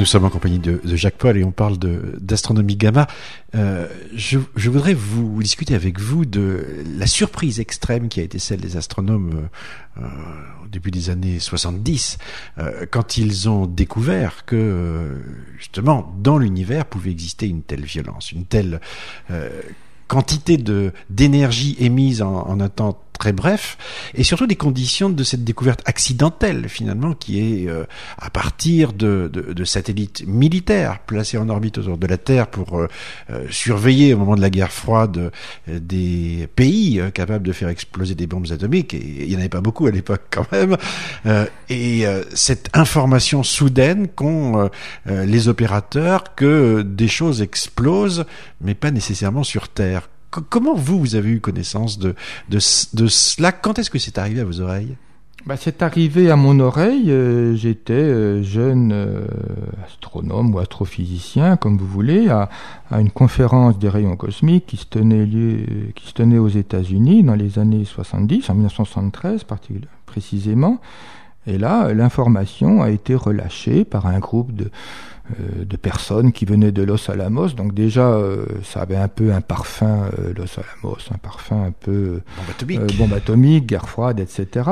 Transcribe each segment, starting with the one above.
Nous sommes en compagnie de, Jacques Paul et on parle d'astronomie gamma. Euh, je, voudrais vous discuter avec vous de la surprise extrême qui a été celle des astronomes euh, au début des années 70, euh, quand ils ont découvert que justement dans l'univers pouvait exister une telle violence, une telle quantité de d'énergie émise en, en un temps très bref, et surtout des conditions de cette découverte accidentelle finalement, qui est euh, à partir de, satellites militaires placés en orbite autour de la Terre pour euh, euh, surveiller au moment de la guerre froide des pays capables de faire exploser des bombes atomiques, et il n'y en avait pas beaucoup à l'époque quand même, et cette information soudaine qu'ont les opérateurs que des choses explosent, mais pas nécessairement sur Terre comment vous, vous avez eu connaissance de, de, de cela? Quand est-ce que c'est arrivé à vos oreilles? Bah, c'est arrivé à mon oreille. Euh, j'étais euh, jeune euh, astronome ou astrophysicien, comme vous voulez, à, à, une conférence des rayons cosmiques qui se tenait, lieu, qui se tenait aux États-Unis dans les années 70, en 1973 précisément. Et là, l'information a été relâchée par un groupe de, euh, de personnes qui venaient de Los Alamos. Donc déjà, euh, ça avait un peu un parfum, euh, Los Alamos, un parfum un peu bombe atomique, bombe atomique guerre froide, etc.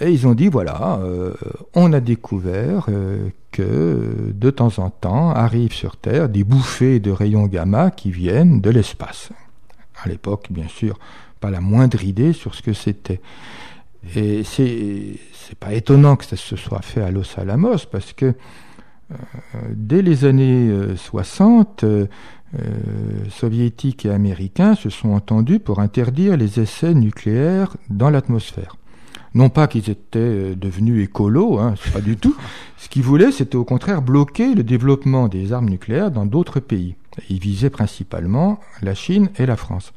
Et ils ont dit, voilà, on a découvert que de temps en temps arrivent sur Terre des bouffées de rayons gamma qui viennent de l'espace. À l'époque, bien sûr, pas la moindre idée sur ce que c'était. Et c'est, c'est pas étonnant que ça se soit fait à Los Alamos parce que euh, dès les années 60, euh, euh, soviétiques et américains se sont entendus pour interdire les essais nucléaires dans l'atmosphère. Non pas qu'ils étaient devenus écolos, hein, pas du tout. Ce qu'ils voulaient, c'était au contraire bloquer le développement des armes nucléaires dans d'autres pays. Ils visaient principalement la Chine et la France,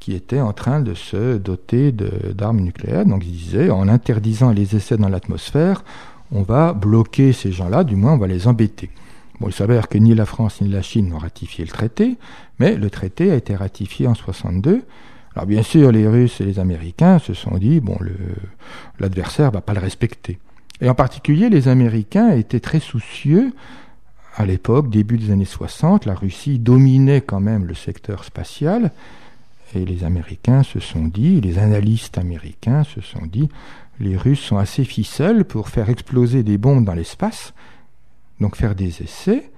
qui étaient en train de se doter d'armes nucléaires. Donc ils disaient, en interdisant les essais dans l'atmosphère, on va bloquer ces gens-là, du moins on va les embêter. Bon, il s'avère que ni la France ni la Chine n'ont ratifié le traité, mais le traité a été ratifié en 62. Alors bien sûr, les Russes et les Américains se sont dit, bon, l'adversaire va pas le respecter. Et en particulier, les Américains étaient très soucieux. À l'époque, début des années 60, la Russie dominait quand même le secteur spatial. Et les Américains se sont dit, les analystes américains se sont dit, les Russes sont assez ficelles pour faire exploser des bombes dans l'espace, donc faire des essais,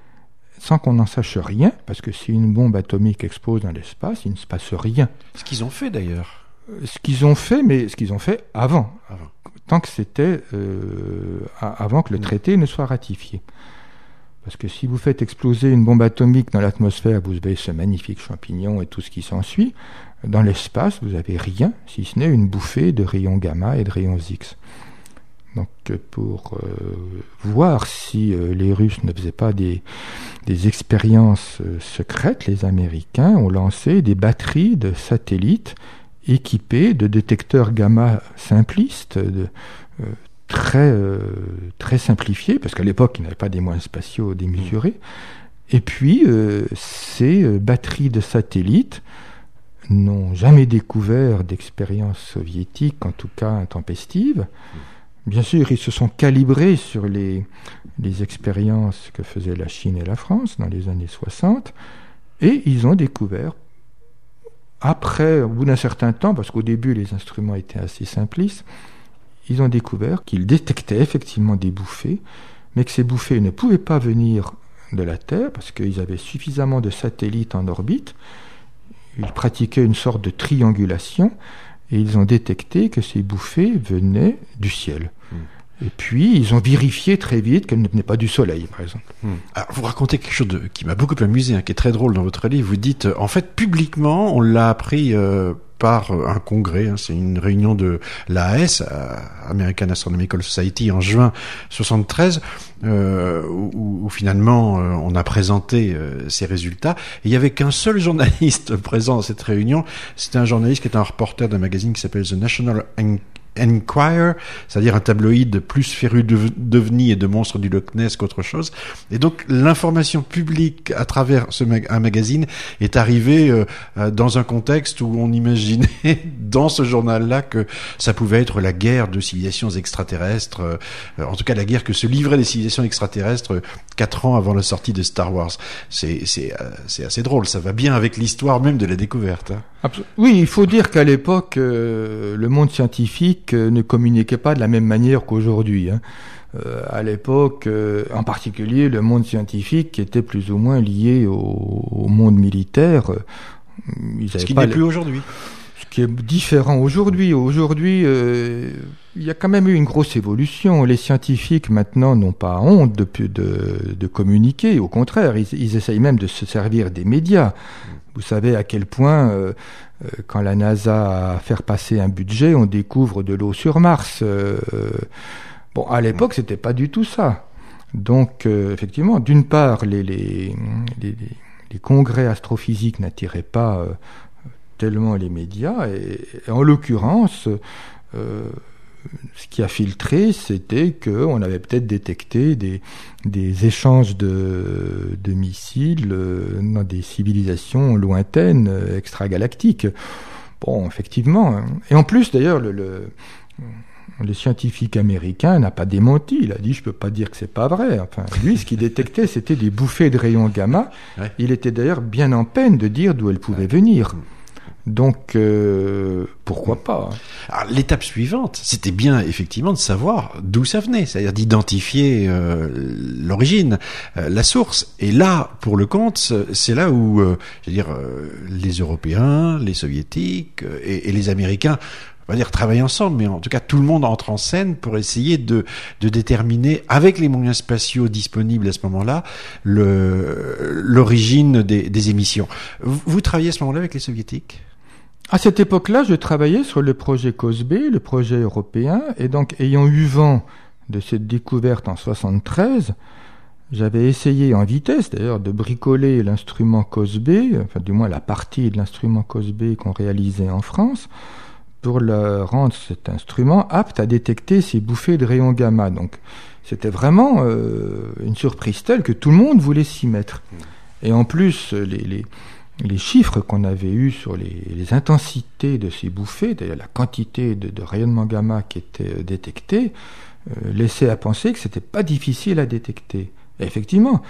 sans qu'on n'en sache rien, parce que si une bombe atomique explose dans l'espace, il ne se passe rien. Ce qu'ils ont fait d'ailleurs. Euh, ce qu'ils ont fait, mais ce qu'ils ont fait avant, tant que c'était euh, avant que le mm. traité ne soit ratifié. Parce que si vous faites exploser une bombe atomique dans l'atmosphère, vous avez ce magnifique champignon et tout ce qui s'ensuit. Dans l'espace, vous n'avez rien, si ce n'est une bouffée de rayons gamma et de rayons X. Donc pour euh, voir si euh, les Russes ne faisaient pas des, expériences euh, secrètes, les Américains ont lancé des batteries de satellites équipés de détecteurs gamma simplistes, de, très, très simplifiés, parce qu'à l'époque, ils n'avaient pas des moyens spatiaux démesurés. Et puis, ces batteries de satellites n'ont jamais découvert d'expérience soviétique, en tout cas intempestive. Bien sûr, ils se sont calibrés sur les, les expériences que faisaient la Chine et la France dans les années 60, et ils ont découvert, après, au bout d'un certain temps, parce qu'au début les instruments étaient assez simplistes, ils ont découvert qu'ils détectaient effectivement des bouffées, mais que ces bouffées ne pouvaient pas venir de la Terre, parce qu'ils avaient suffisamment de satellites en orbite, ils pratiquaient une sorte de triangulation et ils ont détecté que ces bouffées venaient du ciel. Hmm. Et puis, ils ont vérifié très vite qu'elles ne venaient pas du soleil, par exemple. Hmm. Alors, vous racontez quelque chose qui m'a beaucoup amusé, hein, qui est très drôle dans votre livre. Vous dites, en fait, publiquement, on l'a appris euh, par euh, un congrès, hein, c'est une réunion de l'AS, euh, American Astronomical Society, en juin 73, euh, où, finalement on a présenté ces résultats. Il n'y avait qu'un seul journaliste présent à cette réunion, c'était un journaliste qui est un reporter d'un magazine qui s'appelle The National Enquirer, c'est-à-dire un tabloïd plus féru d'ovnis et de monstres du Loch Ness qu'autre chose. Et donc l'information publique à travers ce un magazine est arrivée euh, euh, dans un contexte où on imaginait dans ce journal-là que ça pouvait être la guerre de civilisations extraterrestres, euh, en tout cas la guerre que se livraient les civilisations extraterrestres quatre ans avant la sortie de Star Wars. C'est c'est assez drôle, ça va bien avec l'histoire même de la découverte. Hein. Oui, il faut dire qu'à l'époque, le monde scientifique ne communiquait pas de la même manière qu'aujourd'hui. Hein. Euh, à l'époque, euh, en particulier le monde scientifique qui était plus ou moins lié au, monde militaire. Euh, ce qui n'est plus aujourd'hui. Ce qui est différent aujourd'hui. Aujourd'hui, il y a quand même eu une grosse évolution. Les scientifiques maintenant n'ont pas honte de, de, de communiquer. Au contraire, ils, ils, essayent même de se servir des médias. Vous savez à quel point, quand la NASA a fait passer un budget, on découvre de l'eau sur Mars. Bon, à l'époque, c'était pas du tout ça. Donc, euh, effectivement, d'une part, les, congrès astrophysiques n'attiraient pas euh, tellement les médias, et, en l'occurrence, euh, ce qui a filtré, c'était qu'on avait peut-être détecté des, des échanges de, de missiles dans des civilisations lointaines, extragalactiques. Bon, effectivement. Hein. Et en plus, d'ailleurs, le, le le scientifique américain n'a pas démenti. Il a dit je peux pas dire que c'est pas vrai. Enfin, lui, ce qu'il détectait, c'était des bouffées de rayons gamma. Il était d'ailleurs bien en peine de dire d'où elles pouvaient venir. Donc euh, pourquoi pas hein. L'étape suivante, c'était bien effectivement de savoir d'où ça venait, c'est-à-dire d'identifier euh, l'origine, euh, la source. Et là, pour le compte, c'est là où, je veux dire, les Européens, les Soviétiques et, et les Américains on va dire travailler ensemble, mais en tout cas tout le monde entre en scène pour essayer de, de déterminer, avec les moyens spatiaux disponibles à ce moment-là, l'origine des, des, émissions. Vous, vous travaillez à ce moment-là avec les soviétiques? À cette époque-là, je travaillais sur le projet COSB, le projet européen, et donc ayant eu vent de cette découverte en 73, j'avais essayé en vitesse d'ailleurs de bricoler l'instrument COSB, enfin du moins la partie de l'instrument COSB qu'on réalisait en France, pour le rendre cet instrument apte à détecter ces bouffées de rayons gamma. Donc c'était vraiment euh, une surprise telle que tout le monde voulait s'y mettre. Et en plus, les, les, les chiffres qu'on avait eus sur les, intensités de ces bouffées, d'ailleurs la quantité de, rayonnement gamma qui était euh, détecté, euh, laissaient à penser que c'était pas difficile à détecter. Effectivement,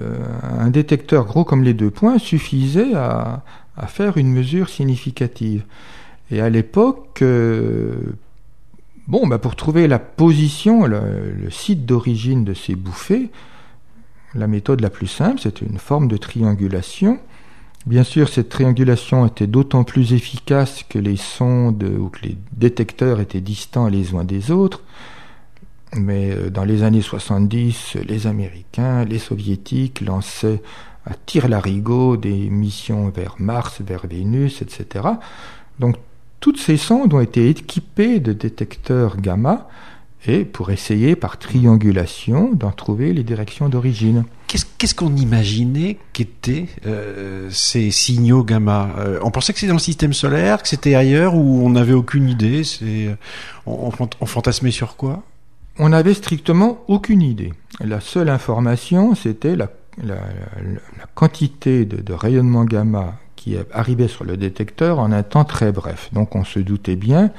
euh, un détecteur gros comme les deux points suffisait à, faire une mesure significative. Et à l'époque, bon, bah pour trouver la position, le, site d'origine de ces bouffées, la méthode la plus simple, c'était une forme de triangulation. Bien sûr, cette triangulation était d'autant plus efficace que les sondes ou que les détecteurs étaient distants les uns des autres. Mais euh, dans les années 70, les Américains, les Soviétiques lançaient à tir-larigot des missions vers Mars, vers Vénus, etc. Donc toutes ces sondes ont été équipées de détecteurs gamma et pour essayer par triangulation d'en trouver les directions d'origine. Qu'est-ce qu'on imaginait qu'étaient euh, ces signaux gamma? Euh, On pensait que c'était dans le système solaire, que c'était ailleurs, ou on n'avait aucune idée? On, on, fantasmait sur quoi? On n'avait strictement aucune idée. La seule information, c'était la, la, la, quantité de, de rayonnement gamma qui arrivait sur le détecteur en un temps très bref. Donc on se doutait bien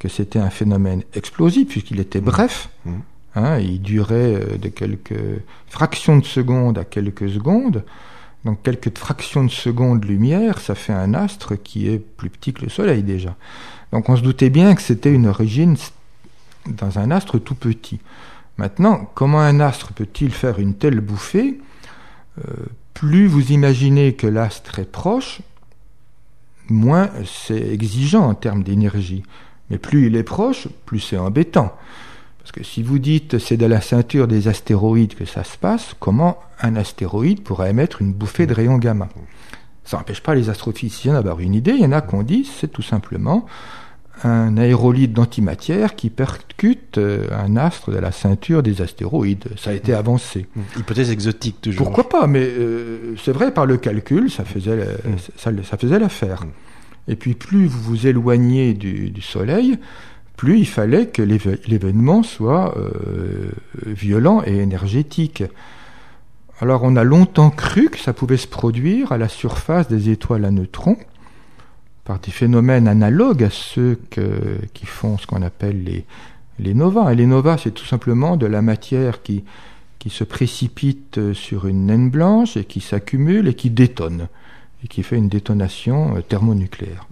que c'était un phénomène explosif puisqu'il était bref. Mmh. Hein, il durait euh, de quelques fractions de secondes à quelques secondes. Donc quelques fractions de secondes lumière, ça fait un astre qui est plus petit que le Soleil déjà. Donc on se doutait bien que c'était une origine dans un astre tout petit. Maintenant, comment un astre peut-il faire une telle bouffée? Euh, plus vous imaginez que l'astre est proche, moins c'est exigeant en termes d'énergie. Mais plus il est proche, plus c'est embêtant. Parce que si vous dites c'est de la ceinture des astéroïdes que ça se passe, comment un astéroïde pourrait émettre une bouffée de rayons gamma? Ça n'empêche pas les astrophysiciens d'avoir une idée. Il y en a qu'on dit c'est tout simplement un aérolite d'antimatière qui percute euh, un astre de la ceinture des astéroïdes. Ça a été avancé. Hypothèse exotique toujours. Pourquoi pas? Mais euh, c'est vrai, par le calcul, ça faisait, mm. ça, ça faisait l'affaire. Et puis plus vous vous éloignez du, Soleil, plus il fallait que l'événement soit euh, violent et énergétique. Alors on a longtemps cru que ça pouvait se produire à la surface des étoiles à neutrons par des phénomènes analogues à ceux qui font ce qu'on appelle les, les novas. Et les novas, c'est tout simplement de la matière qui, qui se précipite sur une naine blanche et qui s'accumule et qui détonne, et qui fait une détonation euh, thermonucléaire.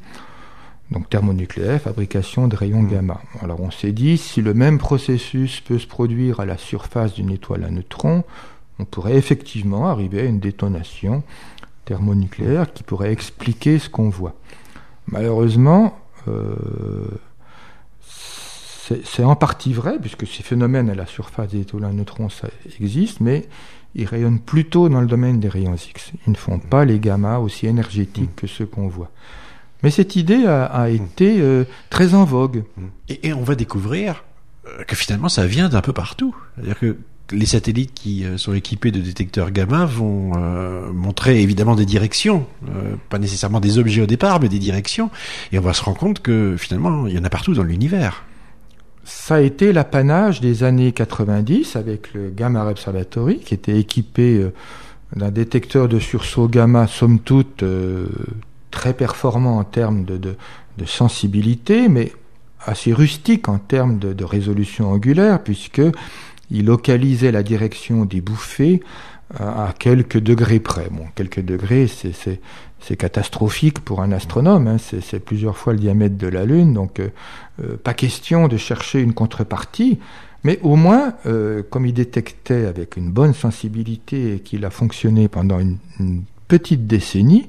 Donc thermonucléaire, fabrication de rayons mmh. gamma. Alors on s'est dit, si le même processus peut se produire à la surface d'une étoile à neutrons, on pourrait effectivement arriver à une détonation thermonucléaire qui pourrait expliquer ce qu'on voit. Malheureusement, euh, c'est en partie vrai, puisque ces phénomènes à la surface des étoiles à neutrons ça mais ils rayonnent plutôt dans le domaine des rayons X. Ils ne font pas les gammas aussi énergétiques que ceux qu'on voit. Mais cette idée a, été euh, très en vogue. Et, on va découvrir euh, que finalement ça vient d'un peu partout. C'est-à-dire que les satellites qui euh, sont équipés de détecteurs gamma vont montrer évidemment des directions, pas nécessairement des objets au départ, mais des directions. Et on va se rendre compte que finalement il y en a partout dans l'univers ça a été l'apanage des années 90 avec le Gamma Observatory qui était équipé euh, d'un détecteur de sursaut gamma somme toute euh, très performant en termes de, sensibilité, mais assez rustique en termes de, résolution angulaire, puisque il localisait la direction des bouffées à quelques degrés près. Bon, quelques degrés, c'est catastrophique pour un astronome, hein. c'est plusieurs fois le diamètre de la Lune, donc euh, euh, pas question de chercher une contrepartie, mais au moins, euh, comme il détectait avec une bonne sensibilité et qu'il a fonctionné pendant une, petite décennie,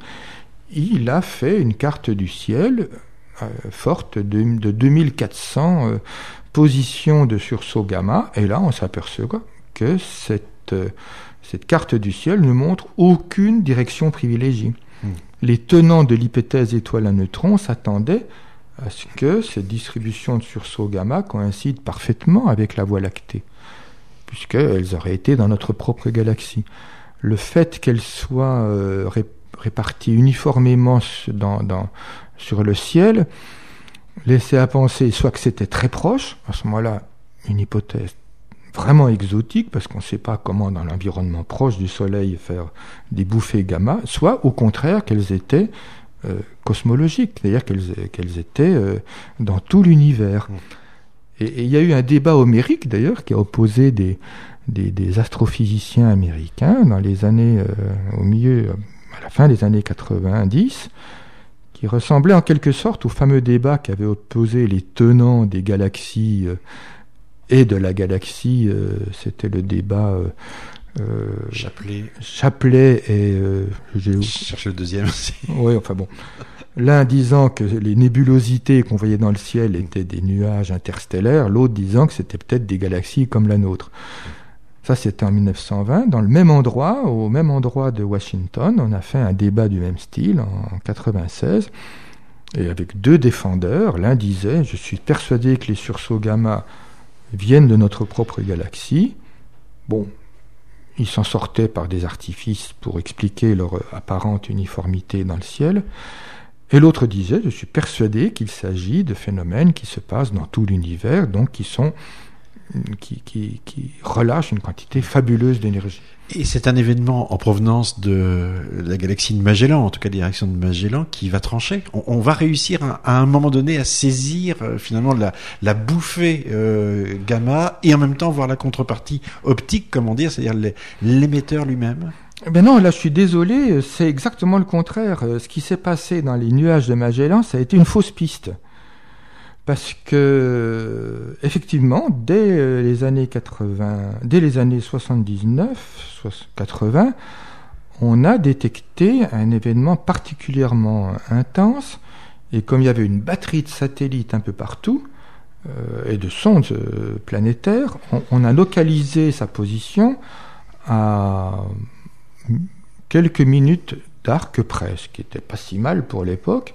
il a fait une carte du ciel forte de, de 2400 positions de sursaut gamma, et là on s'aperçoit que cette cette carte du ciel ne montre aucune direction privilégiée. Hmm. Les tenants de l'hypothèse étoile à neutrons s'attendaient à ce que cette distribution de sursaut gamma coïncide parfaitement avec la Voie lactée, puisqu'elles auraient été dans notre propre galaxie. Le fait qu'elles soient euh, réparties uniformément sur le ciel laissait à penser soit que c'était très proche, à ce moment-là, une hypothèse vraiment exotiques, parce qu'on ne sait pas comment dans l'environnement proche du Soleil faire des bouffées gamma, soit au contraire qu'elles étaient euh, cosmologiques, c'est-à-dire qu'elles étaient euh, dans tout l'univers. Mm. Et il y a eu un débat homérique d'ailleurs qui a opposé des, des, astrophysiciens américains dans les années, euh, au milieu, à la fin des années 90, qui ressemblait en quelque sorte au fameux débat qui avait opposé les tenants des galaxies et de la galaxie. Euh, c'était le débat. Euh, euh, Chapelet. Chapelet et. Je cherche le deuxième aussi. Oui, enfin bon. L'un disant que les nébulosités qu'on voyait dans le ciel étaient des nuages interstellaires, l'autre disant que c'était peut-être des galaxies comme la nôtre. Ça, c'était en 1920. Dans le même endroit, au même endroit de Washington, on a fait un débat du même style en 96. Et avec deux défendeurs, l'un disait Je suis persuadé que les sursauts gamma viennent de notre propre galaxie. Bon, ils s'en sortaient par des artifices pour expliquer leur apparente uniformité dans le ciel. Et l'autre disait, je suis persuadé qu'il s'agit de phénomènes qui se passent dans tout l'univers, donc qui sont qui, qui, qui relâchent une quantité fabuleuse d'énergie. Et c'est un événement en provenance de la galaxie de Magellan, en tout cas direction de Magellan, qui va trancher. On, va réussir à, un moment donné à saisir euh, finalement la, la bouffée euh, gamma et en même temps voir la contrepartie optique, comment dire, c'est-à-dire l'émetteur lui-même. Eh ben non, là je suis désolé, c'est exactement le contraire. Euh, ce qui s'est passé dans les nuages de Magellan, ça a été une fausse piste parce que effectivement, dès euh, les années 80, dès les années 79, 80, on a détecté un événement particulièrement intense, et comme il y avait une batterie de satellites un peu partout, euh, et de sondes euh, planétaires, on, a localisé sa position à quelques minutes d'arc près, ce qui n'était pas si mal pour l'époque,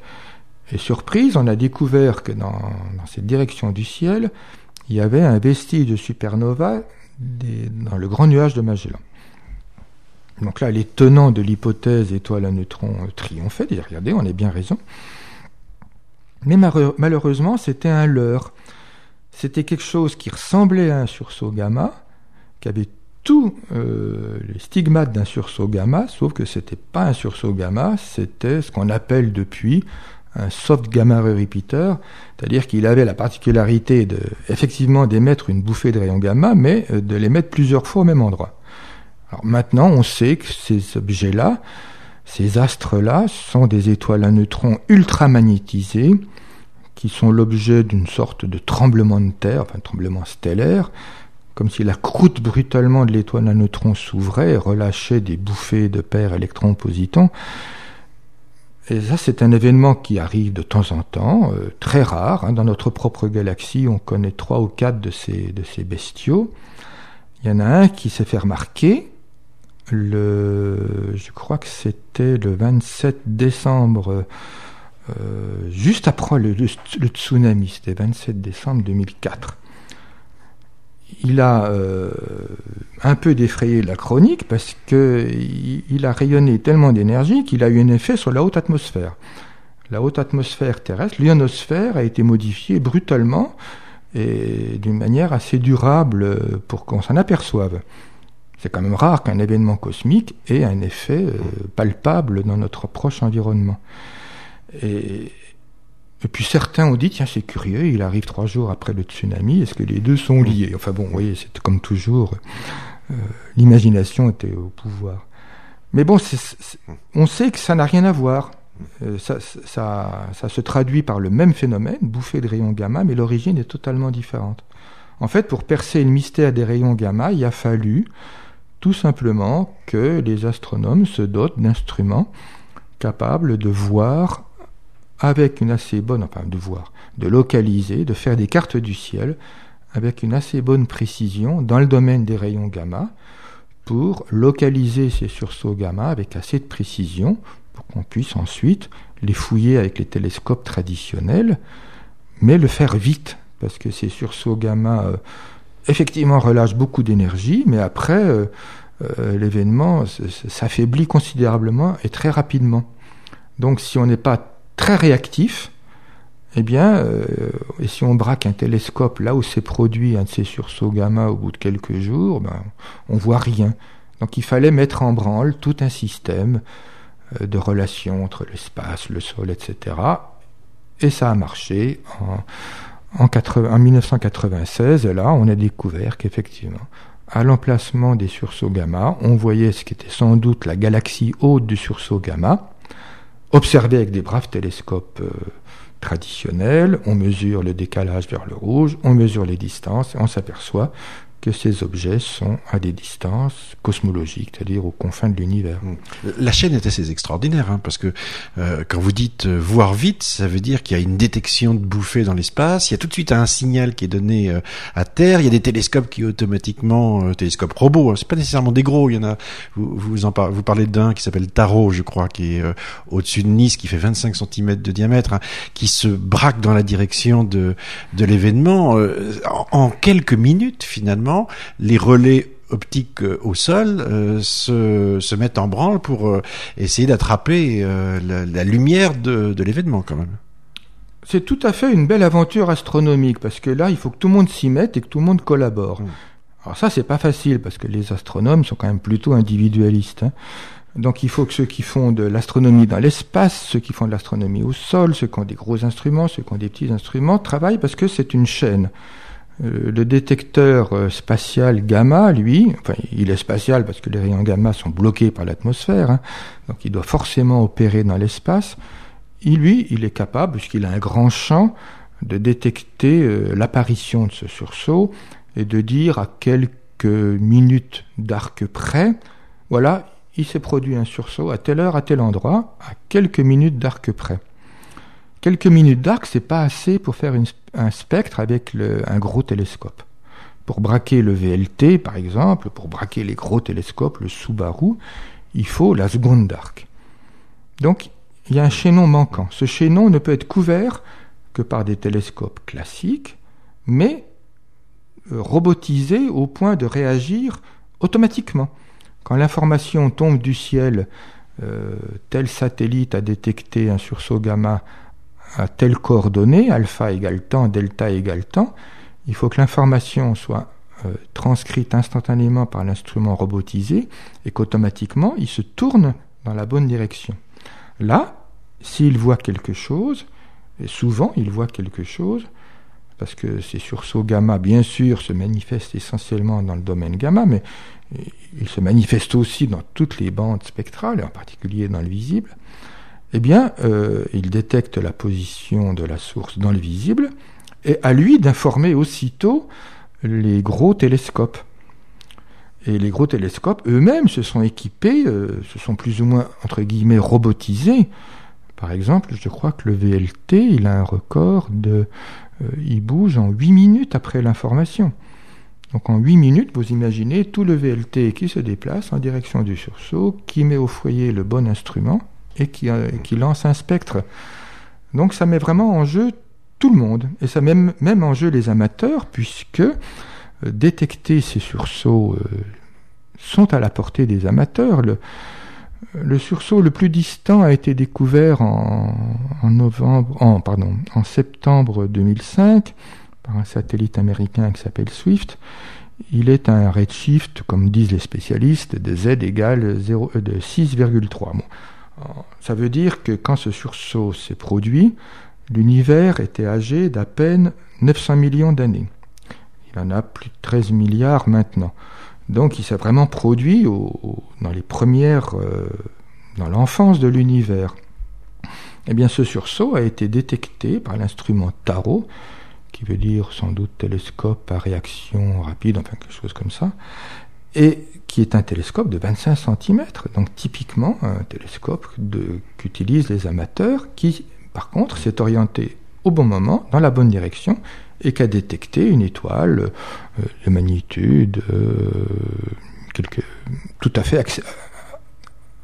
et surprise, on a découvert que dans, cette direction du ciel, il y avait un vestige de supernova dans le grand nuage de Magellan. Donc là, les tenants de l'hypothèse étoile à neutrons triomphaient, regardez, on a bien raison. Mais malheureusement, c'était un leurre. c'était quelque chose qui ressemblait à un sursaut gamma, qui avait tous euh, les stigmates d'un sursaut gamma, sauf que c'était pas un sursaut gamma, c'était ce qu'on appelle depuis un soft gamma repeater, c'est-à-dire qu'il avait la particularité de effectivement d'émettre une bouffée de rayons gamma, mais euh, de l'émettre plusieurs fois au même endroit. Alors maintenant, on sait que ces objets-là, ces astres-là, sont des étoiles à neutrons ultramagnétisées qui sont l'objet d'une sorte de tremblement de terre, enfin tremblement stellaire, comme si la croûte brutalement de l'étoile à neutrons s'ouvrait et relâchait des bouffées de paires électrons-positons. Et ça, c'est un événement qui arrive de temps en temps, euh, très rare. Hein. Dans notre propre galaxie, on connaît trois ou quatre de ces, de ces bestiaux. Il y en a un qui s'est fait remarquer, le, je crois que c'était le 27 décembre, euh, juste après le, le tsunami, c'était 27 décembre 2004 il a euh, un peu défrayé la chronique parce qu'il il a rayonné tellement d'énergie qu'il a eu un effet sur la haute atmosphère. La haute atmosphère terrestre, l'ionosphère, a été modifiée brutalement et d'une manière assez durable pour qu'on s'en aperçoive. C'est quand même rare qu'un événement cosmique ait un effet euh, palpable dans notre proche environnement. Et, et puis certains ont dit, tiens, c'est curieux, il arrive trois jours après le tsunami, est-ce que les deux sont liés? Enfin bon, vous voyez, c'est comme toujours, euh, l'imagination était au pouvoir. Mais bon, on sait que ça n'a rien à voir. Euh, ça, ça, ça, se traduit par le même phénomène, bouffée de rayons gamma, mais l'origine est totalement différente. En fait, pour percer le mystère des rayons gamma, il a fallu tout simplement que les astronomes se dotent d'instruments capables de voir avec une assez bonne, enfin de voir, de localiser, de faire des cartes du ciel avec une assez bonne précision dans le domaine des rayons gamma pour localiser ces sursauts gamma avec assez de précision pour qu'on puisse ensuite les fouiller avec les télescopes traditionnels, mais le faire vite parce que ces sursauts gamma euh, effectivement relâchent beaucoup d'énergie, mais après euh, euh, l'événement s'affaiblit considérablement et très rapidement. Donc si on n'est pas très réactif, eh bien, euh, et si on braque un télescope là où s'est produit un de ces sursauts gamma au bout de quelques jours, ben, on voit rien. Donc il fallait mettre en branle tout un système euh, de relations entre l'espace, le sol, etc. Et ça a marché. En, en 1996, là, on a découvert qu'effectivement, à l'emplacement des sursauts gamma, on voyait ce qui était sans doute la galaxie haute du sursaut gamma, observé avec des braves télescopes euh, traditionnels, on mesure le décalage vers le rouge, on mesure les distances et on s'aperçoit que ces objets sont à des distances cosmologiques, c'est-à-dire aux confins de l'univers. Hmm. La chaîne est assez extraordinaire, hein, parce que euh, quand vous dites euh, voir vite, ça veut dire qu'il y a une détection de bouffées dans l'espace, il y a tout de suite un signal qui est donné euh, à Terre, il y a des télescopes qui automatiquement, euh, télescopes robots, hein, c'est pas nécessairement des gros, il y en a, vous, vous en parlez, vous parlez d'un qui s'appelle Tarot, je crois, qui est au-dessus de Nice, qui fait 25 cm de diamètre, hein, qui se braque dans la direction de, de l'événement en, en quelques minutes finalement les relais optiques euh, au sol euh, se, se, mettent en branle pour euh, essayer d'attraper la, lumière de, l'événement quand même. C'est tout à fait une belle aventure astronomique parce que là, il faut que tout le monde s'y mette et que tout le monde collabore. Mmh. Alors ça, c'est pas facile parce que les astronomes sont quand même plutôt individualistes. Hein. Donc il faut que ceux qui font de l'astronomie dans l'espace, ceux qui font de l'astronomie au sol, ceux qui ont des gros instruments, ceux qui ont des petits instruments, travaillent parce que c'est une chaîne. Euh, le détecteur euh, spatial gamma, lui, enfin, il est spatial parce que les rayons gamma sont bloqués par l'atmosphère, hein, donc il doit forcément opérer dans l'espace. Il, lui, il est capable, puisqu'il a un grand champ, de détecter euh, l'apparition de ce sursaut et de dire à quelques minutes d'arc près, voilà, il s'est produit un sursaut à telle heure, à tel endroit, à quelques minutes d'arc près. Quelques minutes d'arc, c'est pas assez pour faire un spectre avec un gros télescope. Pour braquer le VLT, par exemple, pour braquer les gros télescopes, le Subaru, il faut la seconde d'arc. Donc, il y a un chaînon manquant. Ce chaînon ne peut être couvert que par des télescopes classiques, mais euh, robotisés au point de réagir automatiquement. Quand l'information tombe du ciel, euh, tel satellite a détecté un sursaut gamma à telle coordonnée, alpha égale temps, delta égale temps, il faut que l'information soit euh, transcrite instantanément par l'instrument robotisé et qu'automatiquement il se tourne dans la bonne direction. Là, s'il voit quelque chose, et souvent il voit quelque chose, parce que ces sursauts gamma, bien sûr, se manifestent essentiellement dans le domaine gamma, mais ils se manifestent aussi dans toutes les bandes spectrales, et en particulier dans le visible, eh bien, euh, il détecte la position de la source dans le visible, et à lui d'informer aussitôt les gros télescopes. Et les gros télescopes eux-mêmes se sont équipés, euh, se sont plus ou moins, entre guillemets, robotisés. Par exemple, je crois que le VLT, il a un record de... Euh, il bouge en 8 minutes après l'information. Donc en 8 minutes, vous imaginez tout le VLT qui se déplace en direction du sursaut, qui met au foyer le bon instrument et qui, euh, lance un spectre. Donc ça met vraiment en jeu tout le monde, et ça met même en jeu les amateurs, puisque euh, détecter ces sursauts euh, sont à la portée des amateurs. Le, sursaut le plus distant a été découvert en, septembre 2005 par un satellite américain qui s'appelle Swift. Il est un redshift, comme disent les spécialistes, de z égale 0, euh, de 6,3. Bon. Ça veut dire que quand ce sursaut s'est produit, l'univers était âgé d'à peine 900 millions d'années. Il en a plus de 13 milliards maintenant. Donc il s'est vraiment produit au, dans les premières, euh, dans l'enfance de l'univers. Eh bien, ce sursaut a été détecté par l'instrument TARO, qui veut dire sans doute télescope à réaction rapide, enfin quelque chose comme ça, et qui est un télescope de 25 cm, donc typiquement un télescope qu'utilisent les amateurs, qui par contre s'est orienté au bon moment, dans la bonne direction, et qui a détecté une étoile euh, de magnitude euh, tout à fait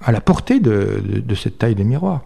à la portée de, de, de cette taille de miroir.